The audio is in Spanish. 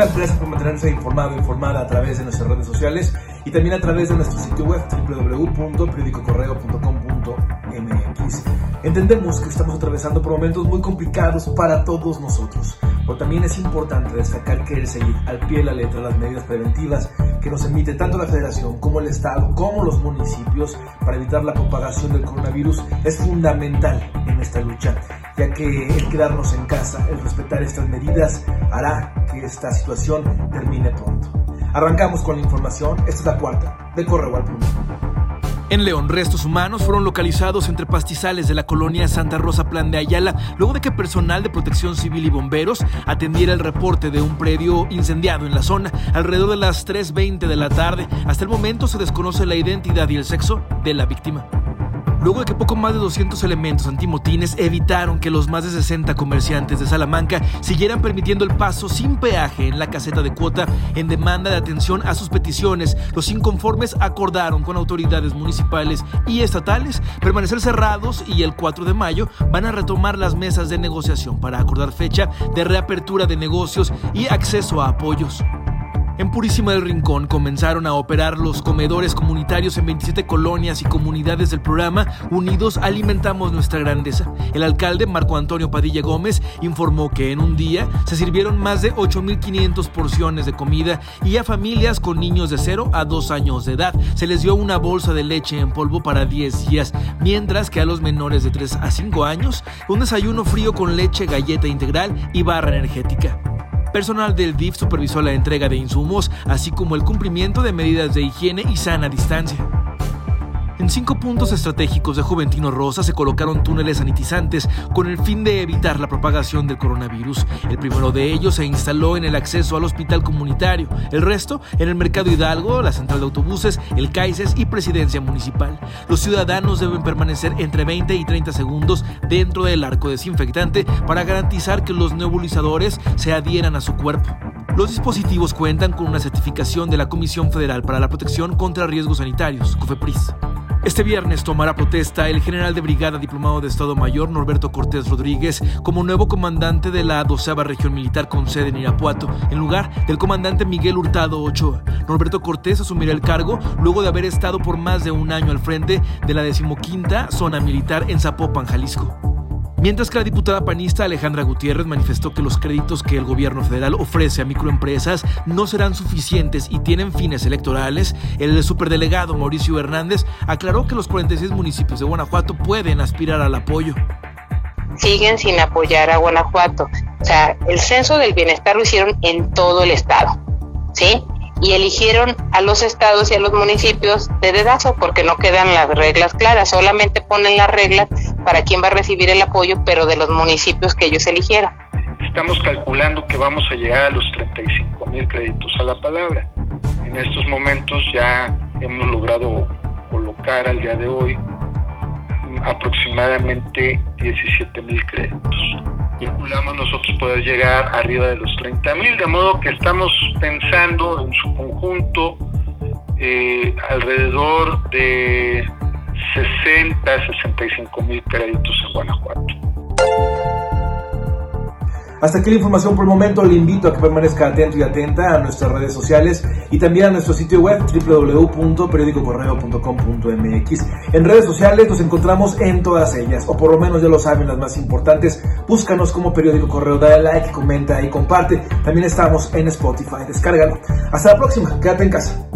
Gracias por mantenerse informado, informada a través de nuestras redes sociales y también a través de nuestro sitio web www.periodicocorreo.com.mx. Entendemos que estamos atravesando por momentos muy complicados para todos nosotros, pero también es importante destacar que el seguir al pie de la letra las medidas preventivas que nos emite tanto la Federación como el Estado como los municipios para evitar la propagación del coronavirus es fundamental en esta lucha, ya que el quedarnos en casa, el respetar estas medidas hará que esta situación termine pronto. Arrancamos con la información, esta es la cuarta de Correo al Punto. En León, restos humanos fueron localizados entre pastizales de la colonia Santa Rosa Plan de Ayala, luego de que personal de protección civil y bomberos atendiera el reporte de un predio incendiado en la zona alrededor de las 3.20 de la tarde. Hasta el momento se desconoce la identidad y el sexo de la víctima luego de que poco más de 200 elementos antimotines evitaron que los más de 60 comerciantes de Salamanca siguieran permitiendo el paso sin peaje en la caseta de cuota en demanda de atención a sus peticiones. Los inconformes acordaron con autoridades municipales y estatales permanecer cerrados y el 4 de mayo van a retomar las mesas de negociación para acordar fecha de reapertura de negocios y acceso a apoyos. En Purísima del Rincón comenzaron a operar los comedores comunitarios en 27 colonias y comunidades del programa Unidos Alimentamos Nuestra Grandeza. El alcalde Marco Antonio Padilla Gómez informó que en un día se sirvieron más de 8.500 porciones de comida y a familias con niños de 0 a 2 años de edad se les dio una bolsa de leche en polvo para 10 días, mientras que a los menores de 3 a 5 años un desayuno frío con leche, galleta integral y barra energética. Personal del DIF supervisó la entrega de insumos, así como el cumplimiento de medidas de higiene y sana distancia. En cinco puntos estratégicos de Juventino Rosa se colocaron túneles sanitizantes con el fin de evitar la propagación del coronavirus. El primero de ellos se instaló en el acceso al hospital comunitario, el resto en el Mercado Hidalgo, la central de autobuses, el CAICES y Presidencia Municipal. Los ciudadanos deben permanecer entre 20 y 30 segundos dentro del arco desinfectante para garantizar que los nebulizadores se adhieran a su cuerpo. Los dispositivos cuentan con una certificación de la Comisión Federal para la Protección contra Riesgos Sanitarios, COFEPRIS. Este viernes tomará protesta el general de brigada diplomado de Estado Mayor Norberto Cortés Rodríguez como nuevo comandante de la 12 Región Militar con sede en Irapuato, en lugar del comandante Miguel Hurtado Ochoa. Norberto Cortés asumirá el cargo luego de haber estado por más de un año al frente de la decimoquinta zona militar en Zapopan, Jalisco. Mientras que la diputada panista Alejandra Gutiérrez manifestó que los créditos que el gobierno federal ofrece a microempresas no serán suficientes y tienen fines electorales, el superdelegado Mauricio Hernández aclaró que los 46 municipios de Guanajuato pueden aspirar al apoyo. Siguen sin apoyar a Guanajuato. O sea, el censo del bienestar lo hicieron en todo el estado, ¿sí? y eligieron a los estados y a los municipios de dedazo porque no quedan las reglas claras, solamente ponen las reglas para quién va a recibir el apoyo, pero de los municipios que ellos eligieron. Estamos calculando que vamos a llegar a los 35 mil créditos a la palabra. En estos momentos ya hemos logrado colocar al día de hoy aproximadamente 17 mil créditos calculamos nosotros poder llegar arriba de los 30 mil, de modo que estamos pensando en su conjunto eh, alrededor de 60, 65 mil créditos en Guanajuato. Hasta aquí la información por el momento. Le invito a que permanezca atento y atenta a nuestras redes sociales y también a nuestro sitio web www.periodicocorreo.com.mx. En redes sociales nos encontramos en todas ellas, o por lo menos ya lo saben las más importantes. Búscanos como Periódico Correo, dale like, comenta y comparte. También estamos en Spotify. Descárgalo. Hasta la próxima. Quédate en casa.